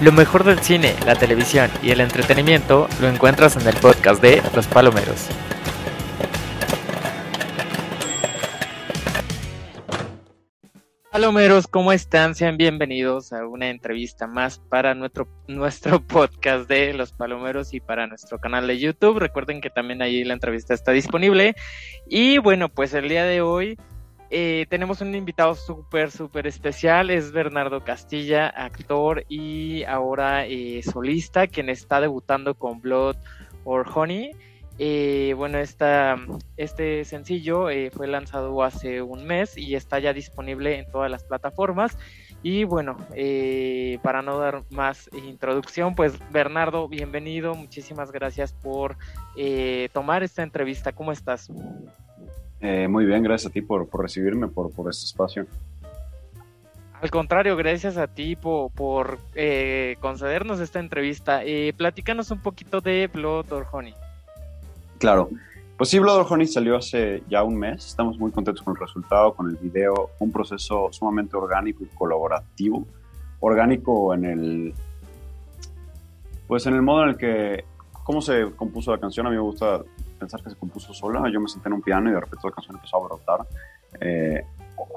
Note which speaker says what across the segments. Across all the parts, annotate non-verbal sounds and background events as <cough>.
Speaker 1: Lo mejor del cine, la televisión y el entretenimiento lo encuentras en el podcast de Los Palomeros. Palomeros, ¿cómo están? Sean bienvenidos a una entrevista más para nuestro, nuestro <laughs> podcast de Los Palomeros y para nuestro canal de YouTube. Recuerden que también ahí la entrevista está disponible. Y bueno, pues el día de hoy eh, tenemos un invitado súper, súper especial, es Bernardo Castilla, actor y ahora eh, solista, quien está debutando con Blood or Honey. Eh, bueno, esta, este sencillo fue lanzado hace un mes y está ya disponible en todas las plataformas. Y bueno, para no dar más introducción, pues Bernardo, bienvenido, muchísimas gracias por tomar esta entrevista. ¿Cómo estás?
Speaker 2: Eh, muy bien, gracias a ti por, recibirme, por, por, este espacio.
Speaker 1: Al contrario, gracias a ti por, eh, concedernos esta entrevista. Eh, platícanos un poquito de Blood or Honey.
Speaker 2: Claro, pues sí, Blood or Honey salió hace ya un mes. Estamos muy contentos con el resultado, con el video. Un proceso sumamente orgánico y colaborativo. Orgánico en el. Pues en el modo en el que. ¿Cómo se compuso la canción? A mí me gusta pensar que se compuso sola. Yo me senté en un piano y de repente la canción empezó a brotar. Eh,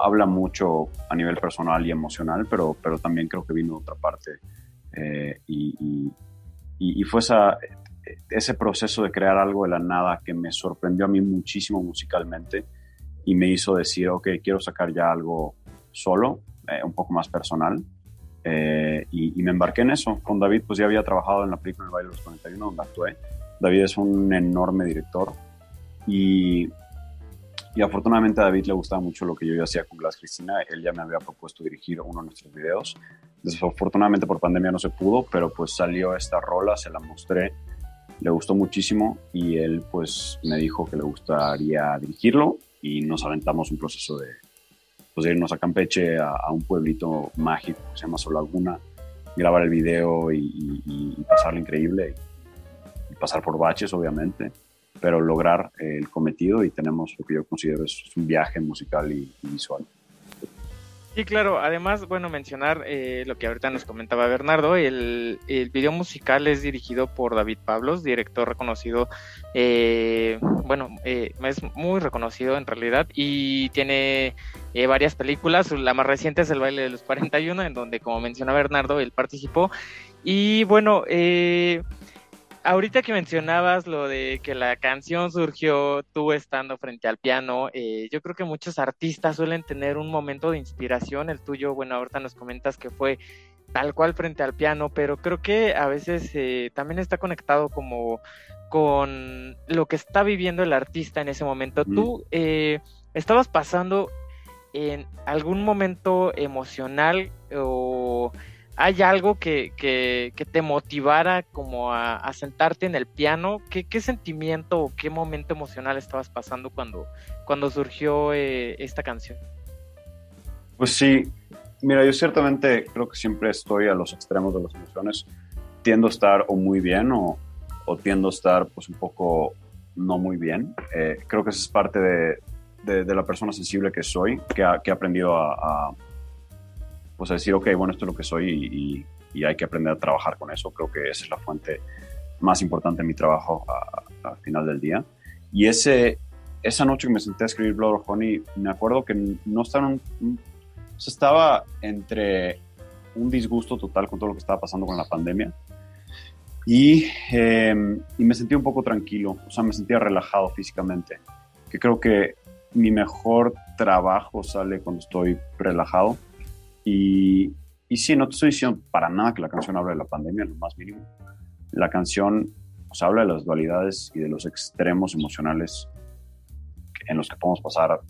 Speaker 2: habla mucho a nivel personal y emocional, pero, pero también creo que vino de otra parte. Eh, y, y, fue esa, ese proceso de crear algo de la nada que me sorprendió a mí muchísimo musicalmente y me hizo decir, ok, quiero sacar ya algo solo, eh, un poco más personal. y, y, me embarqué en eso. Con David, pues ya había trabajado en la película El baile de los 41, donde actué. David es un enorme director y, y afortunadamente a David le gustaba mucho lo que yo hacía con Glass Cristina. Él ya me había propuesto dirigir uno de nuestros videos. Desafortunadamente por pandemia no se pudo, pero pues salió esta rola, se la mostré, le gustó muchísimo y él pues me dijo que le gustaría dirigirlo y nos aventamos un proceso de, pues, irnos a Campeche, a, un pueblito mágico que se llama Solaguna, grabar el video y, y, y pasarlo increíble pasar por baches, obviamente, pero lograr el cometido y tenemos lo que yo considero es un viaje musical y, visual.
Speaker 1: Sí, claro. Además, bueno, mencionar eh, lo que ahorita nos comentaba Bernardo, el, el, video musical es dirigido por David Pablos, director reconocido, eh, bueno, eh, es muy reconocido en realidad y tiene varias películas. La más reciente es El baile de los 41, en donde, como menciona Bernardo, él participó. Y bueno, eh, ahorita que mencionabas lo de que la canción surgió tú estando frente al piano, eh, yo creo que muchos artistas suelen tener un momento de inspiración. El tuyo, bueno, ahorita nos comentas que fue tal cual frente al piano, pero creo que a veces eh, también está conectado como con lo que está viviendo el artista en ese momento. Tú eh, estabas pasando en algún momento emocional o ¿Hay algo que, que, te motivara como a, sentarte en el piano? ¿Qué, ¿Qué, sentimiento o qué momento emocional estabas pasando cuando, cuando surgió eh, esta canción?
Speaker 2: Pues sí, mira, yo ciertamente creo que siempre estoy a los extremos de las emociones. Tiendo a estar o muy bien o, o tiendo a estar pues un poco no muy bien. Eh, creo que eso es parte de, de, la persona sensible que soy, que ha aprendido a pues a decir, ok, bueno, esto es lo que soy y, hay que aprender a trabajar con eso. Creo que esa es la fuente más importante de mi trabajo al final del día. Y ese, esa noche que me senté a escribir Blood of Honey, me acuerdo que no estaba, un, estaba entre un disgusto total con todo lo que estaba pasando con la pandemia y, em, y me sentí un poco tranquilo, o sea, me sentía relajado físicamente, que creo que mi mejor trabajo sale cuando estoy relajado y, y sí, no te estoy diciendo para nada que la canción habla de la pandemia, lo más mínimo. La canción pues, habla de las dualidades y de los extremos emocionales en los que podemos pasar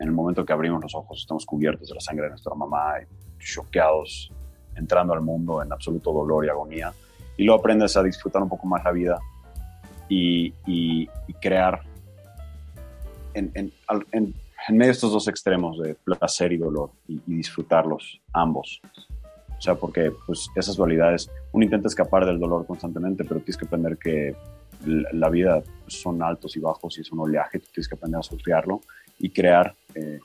Speaker 2: en el momento que abrimos los ojos, estamos cubiertos de la sangre de nuestra mamá, choqueados, entrando al mundo en absoluto dolor y agonía. Y luego aprendes a disfrutar un poco más la vida y, y, crear en, en, en en medio de estos dos extremos de placer y dolor y, disfrutarlos ambos. O sea, porque pues, esas dualidades, uno intenta escapar del dolor constantemente, pero tienes que aprender que la, vida pues, son altos y bajos y es un oleaje, tú tienes que aprender a surfearlo y crear eh,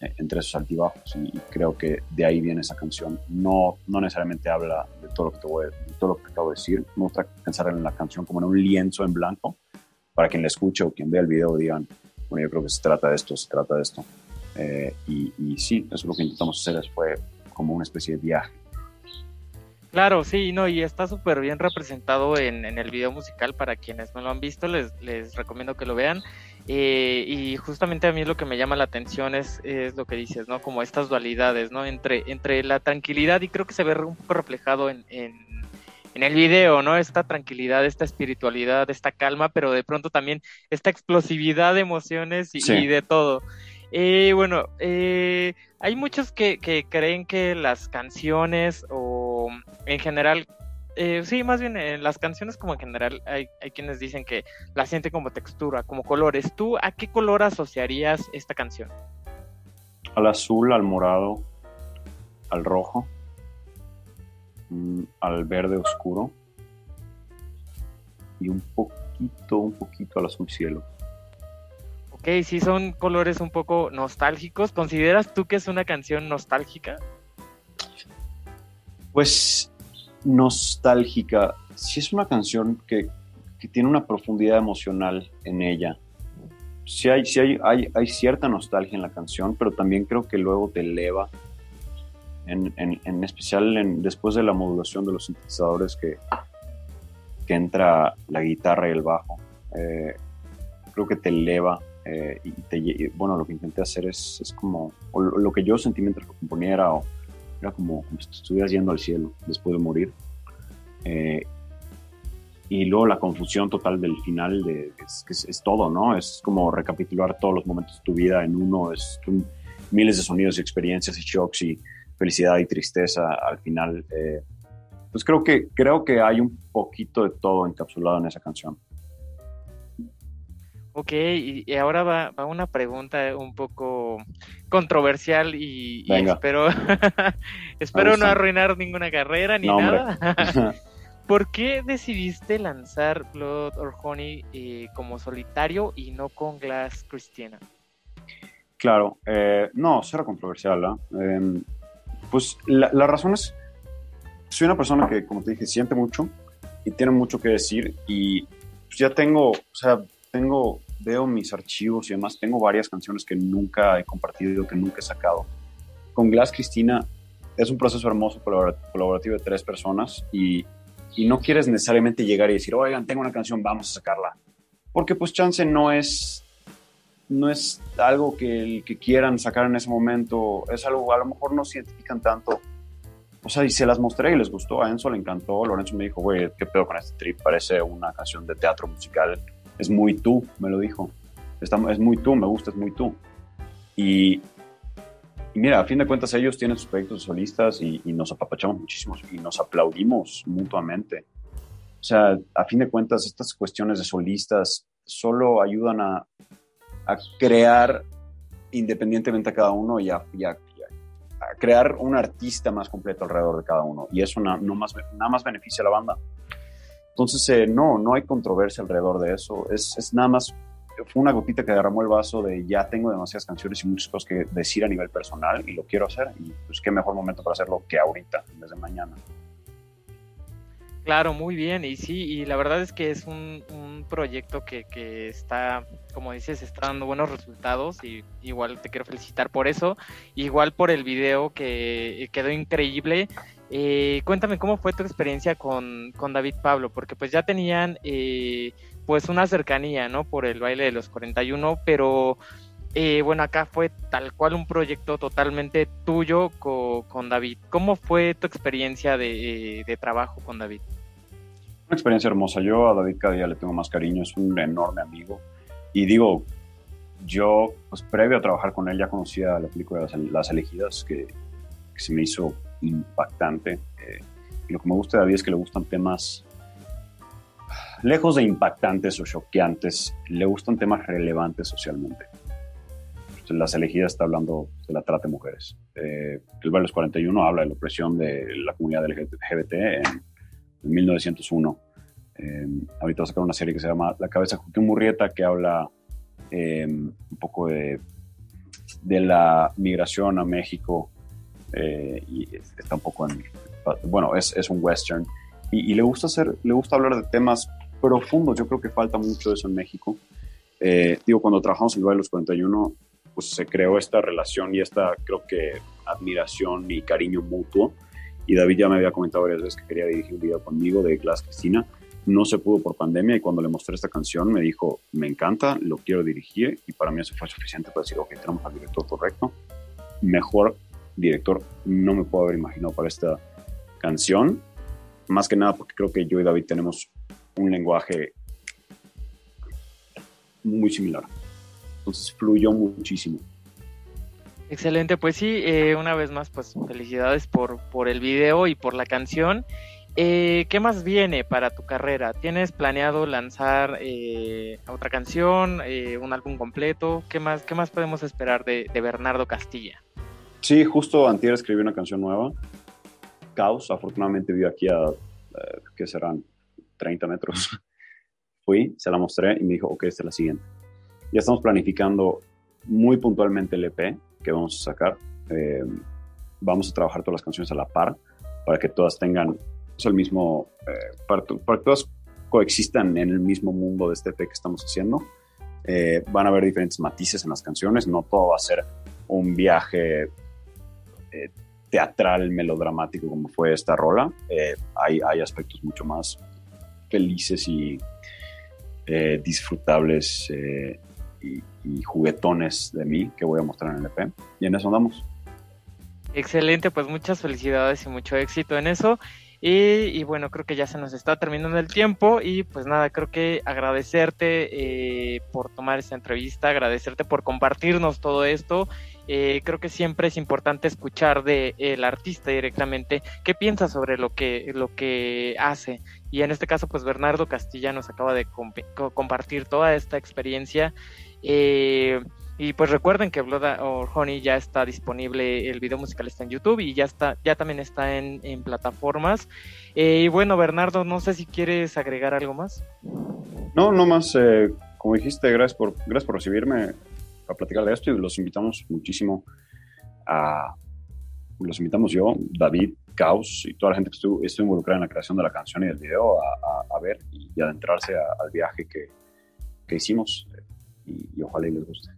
Speaker 2: eh, entre esos altibajos y, creo que de ahí viene esa canción. No, no necesariamente habla de todo lo que te voy, de todo lo que acabo de decir. Me gusta pensar en la canción como en un lienzo en blanco para quien la escuche o quien vea el video digan, bueno, yo creo que se trata de esto, se trata de esto. Eh, y, sí, eso es lo que intentamos hacer, fue como una especie de viaje.
Speaker 1: Claro, sí, no, y está súper bien representado en, en, el video musical. Para quienes no lo han visto, les, les recomiendo que lo vean. Eh, y justamente a mí lo que me llama la atención es, es, lo que dices, ¿no? Como estas dualidades, ¿no? Entre, entre la tranquilidad, y creo que se ve un poco reflejado en, en, en el video, ¿no? Esta tranquilidad, esta espiritualidad, esta calma, pero de pronto también esta explosividad de emociones y, y de todo. Eh, bueno, eh, hay muchos que, que, creen que las canciones o en general eh, sí, más bien en las canciones como en general hay, hay, quienes dicen que la sienten como textura, como colores. ¿Tú a qué color asociarías esta canción?
Speaker 2: Al azul, al morado, al rojo, al verde oscuro y un poquito, un poquito al azul cielo.
Speaker 1: Ok, sí son colores un poco nostálgicos. ¿Consideras tú que es una canción nostálgica?
Speaker 2: Pues nostálgica. Sí es una canción que, que tiene una profundidad emocional en ella. Sí, hay, sí hay, hay, hay, cierta nostalgia en la canción, pero también creo que luego te eleva, en, en, en especial en, después de la modulación de los sintetizadores que, que entra la guitarra y el bajo. Eh, creo que te eleva eh, y, te, y, bueno, lo que intenté hacer es, es como, lo, lo, que yo sentí mientras lo componía era, era como, si estuvieras yendo al cielo después de morir. Eh, y luego la confusión total del final de, es, es, es, todo, ¿no? Es como recapitular todos los momentos de tu vida en uno, es miles de sonidos y experiencias y shocks y felicidad y tristeza al final. Eh, pues creo que, creo que hay un poquito de todo encapsulado en esa canción.
Speaker 1: Ok, y, ahora va, va, una pregunta un poco controversial y, y espero, <laughs> espero no arruinar ninguna carrera ni no, nada. <laughs> ¿Por qué decidiste lanzar Blood or Honey eh, como solitario y no con Glass Christina?
Speaker 2: Claro, eh, no, será controversial. ¿eh? Pues la, la, razón es, soy una persona que, como te dije, siente mucho y tiene mucho que decir y pues ya tengo, o sea, tengo, veo mis archivos y demás, tengo varias canciones que nunca he compartido, que nunca he sacado. Con Glass Cristina es un proceso hermoso colaborativo de tres personas y y no quieres necesariamente llegar y decir, oigan, tengo una canción, vamos a sacarla. Porque pues chance no es, no es algo que, que quieran sacar en ese momento, es algo, a lo mejor no se identifican tanto. O sea, y se las mostré y les gustó, a Enzo le encantó, Lorenzo me dijo, güey, ¿qué pedo con este trip? Parece una canción de teatro musical, es muy tú, me lo dijo. Está, es muy tú, me gusta, es muy tú. Y, mira, a fin de cuentas ellos tienen sus proyectos solistas y, y, nos apapachamos muchísimo y nos aplaudimos mutuamente. O sea, a fin de cuentas estas cuestiones de solistas solo ayudan a, a crear independientemente a cada uno y, a, crear un artista más completo alrededor de cada uno. Y eso no, no más, nada más beneficia a la banda. Entonces, eh, no, no hay controversia alrededor de eso. Es, es nada más fue una gotita que derramó el vaso de ya tengo demasiadas canciones y muchas cosas que decir a nivel personal y lo quiero hacer y pues qué mejor momento para hacerlo que ahorita, en vez de mañana.
Speaker 1: Claro, muy bien, y sí, y la verdad es que es un, un proyecto que, que, está, como dices, está dando buenos resultados y igual te quiero felicitar por eso, igual por el video que quedó increíble. Eh, cuéntame cómo fue tu experiencia con, con David Pablo, porque pues ya tenían eh, pues una cercanía, ¿no? Por el baile de los 41, pero eh, bueno, acá fue tal cual un proyecto totalmente tuyo con, David. ¿Cómo fue tu experiencia de, de, trabajo con David?
Speaker 2: Una experiencia hermosa. Yo a David cada día le tengo más cariño, es un enorme amigo. Y digo, yo, pues previo a trabajar con él, ya conocía la película Las, las Elegidas, que, se me hizo impactante. Eh, y lo que me gusta de David es que le gustan temas lejos de impactantes o choqueantes, le gustan temas relevantes socialmente. Las elegidas está hablando de la trata de mujeres. Eh, el Barrio 41 habla de la opresión de la comunidad LGBT en, en 1901. Eh, ahorita va a sacar una serie que se llama La cabeza de Joaquín Murrieta, que habla eh, un poco de de la migración a México eh, y está un poco en, bueno, es, es un western y, le gusta hacer, le gusta hablar de temas profundos. Yo creo que falta mucho eso en México. Eh, digo, cuando trabajamos en el de los 41, pues se creó esta relación y esta, creo que, admiración y cariño mutuo. Y David ya me había comentado varias veces que quería dirigir un video conmigo de Glass Cristina. No se pudo por pandemia y cuando le mostré esta canción me dijo, me encanta, lo quiero dirigir y para mí eso fue suficiente para decir, ok, tenemos al director correcto. Mejor director no me puedo haber imaginado para esta canción. Más que nada porque creo que yo y David tenemos un lenguaje muy similar. Entonces fluyó muchísimo.
Speaker 1: Excelente, pues sí, eh, una vez más, pues felicidades por, por el video y por la canción. Eh, ¿Qué más viene para tu carrera? ¿Tienes planeado lanzar eh, otra canción, un álbum completo? ¿Qué más, qué más podemos esperar de, Bernardo Castilla?
Speaker 2: Sí, justo antier escribí una canción nueva, Caos. Afortunadamente vivo aquí a, ¿qué serán? 30 metros. <laughs> Fui, se la mostré y me dijo, ok, esta es la siguiente. Ya estamos planificando muy puntualmente el EP que vamos a sacar. Eh, vamos a trabajar todas las canciones a la par para que todas tengan el mismo, eh, para, que todas coexistan en el mismo mundo de este EP que estamos haciendo. Eh, van a haber diferentes matices en las canciones, no todo va a ser un viaje teatral, melodramático como fue esta rola. hay, hay aspectos mucho más felices y eh, disfrutables eh, y, juguetones de mí que voy a mostrar en el EP. Y en eso andamos.
Speaker 1: Excelente, pues muchas felicidades y mucho éxito en eso. Y, bueno, creo que ya se nos está terminando el tiempo y pues nada, creo que agradecerte eh, por tomar esta entrevista, agradecerte por compartirnos todo esto. creo que siempre es importante escuchar de el artista directamente qué piensa sobre lo que, lo que hace y en este caso, pues Bernardo Castilla nos acaba de compartir toda esta experiencia. Eh, y pues recuerden que Blood or Honey ya está disponible, el video musical está en YouTube y ya está, ya también está en, plataformas. Eh, y bueno, Bernardo, no sé si quieres agregar algo más.
Speaker 2: No, no más. Eh, como dijiste, gracias por, gracias por recibirme a platicar de esto y los invitamos muchísimo a. Los invitamos yo, David, caos y toda la gente que estuvo, involucrada en la creación de la canción y del video a, ver y, adentrarse al viaje que, que hicimos y, ojalá les guste.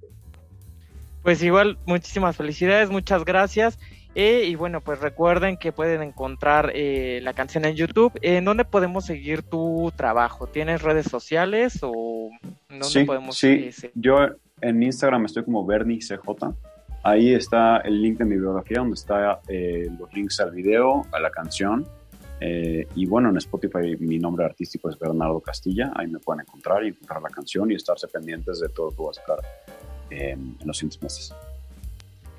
Speaker 1: Pues igual, muchísimas felicidades, muchas gracias. Eh, y bueno, pues recuerden que pueden encontrar eh, la canción en YouTube. ¿En dónde podemos seguir tu trabajo? ¿Tienes redes sociales o dónde
Speaker 2: sí,
Speaker 1: podemos
Speaker 2: Sí, yo en Instagram estoy como BernieCJ Ahí está el link de mi biografía donde está eh, los links al video, a la canción. Eh, y bueno, en Spotify mi nombre artístico es Bernardo Castilla. Ahí me pueden encontrar y encontrar la canción y estarse pendientes de todo lo que voy a sacar eh, en los siguientes meses.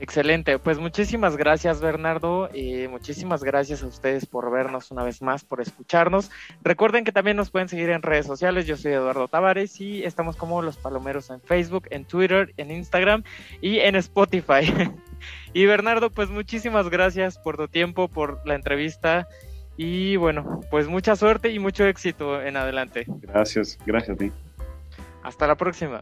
Speaker 1: Excelente, pues muchísimas gracias Bernardo, y muchísimas gracias a ustedes por vernos una vez más, por escucharnos. Recuerden que también nos pueden seguir en redes sociales, yo soy Eduardo Tavares y estamos como Los Palomeros en Facebook, en Twitter, en Instagram y en Spotify. <laughs> y Bernardo, pues muchísimas gracias por tu tiempo, por la entrevista y bueno, pues mucha suerte y mucho éxito en adelante.
Speaker 2: Gracias, gracias a ti.
Speaker 1: Hasta la próxima.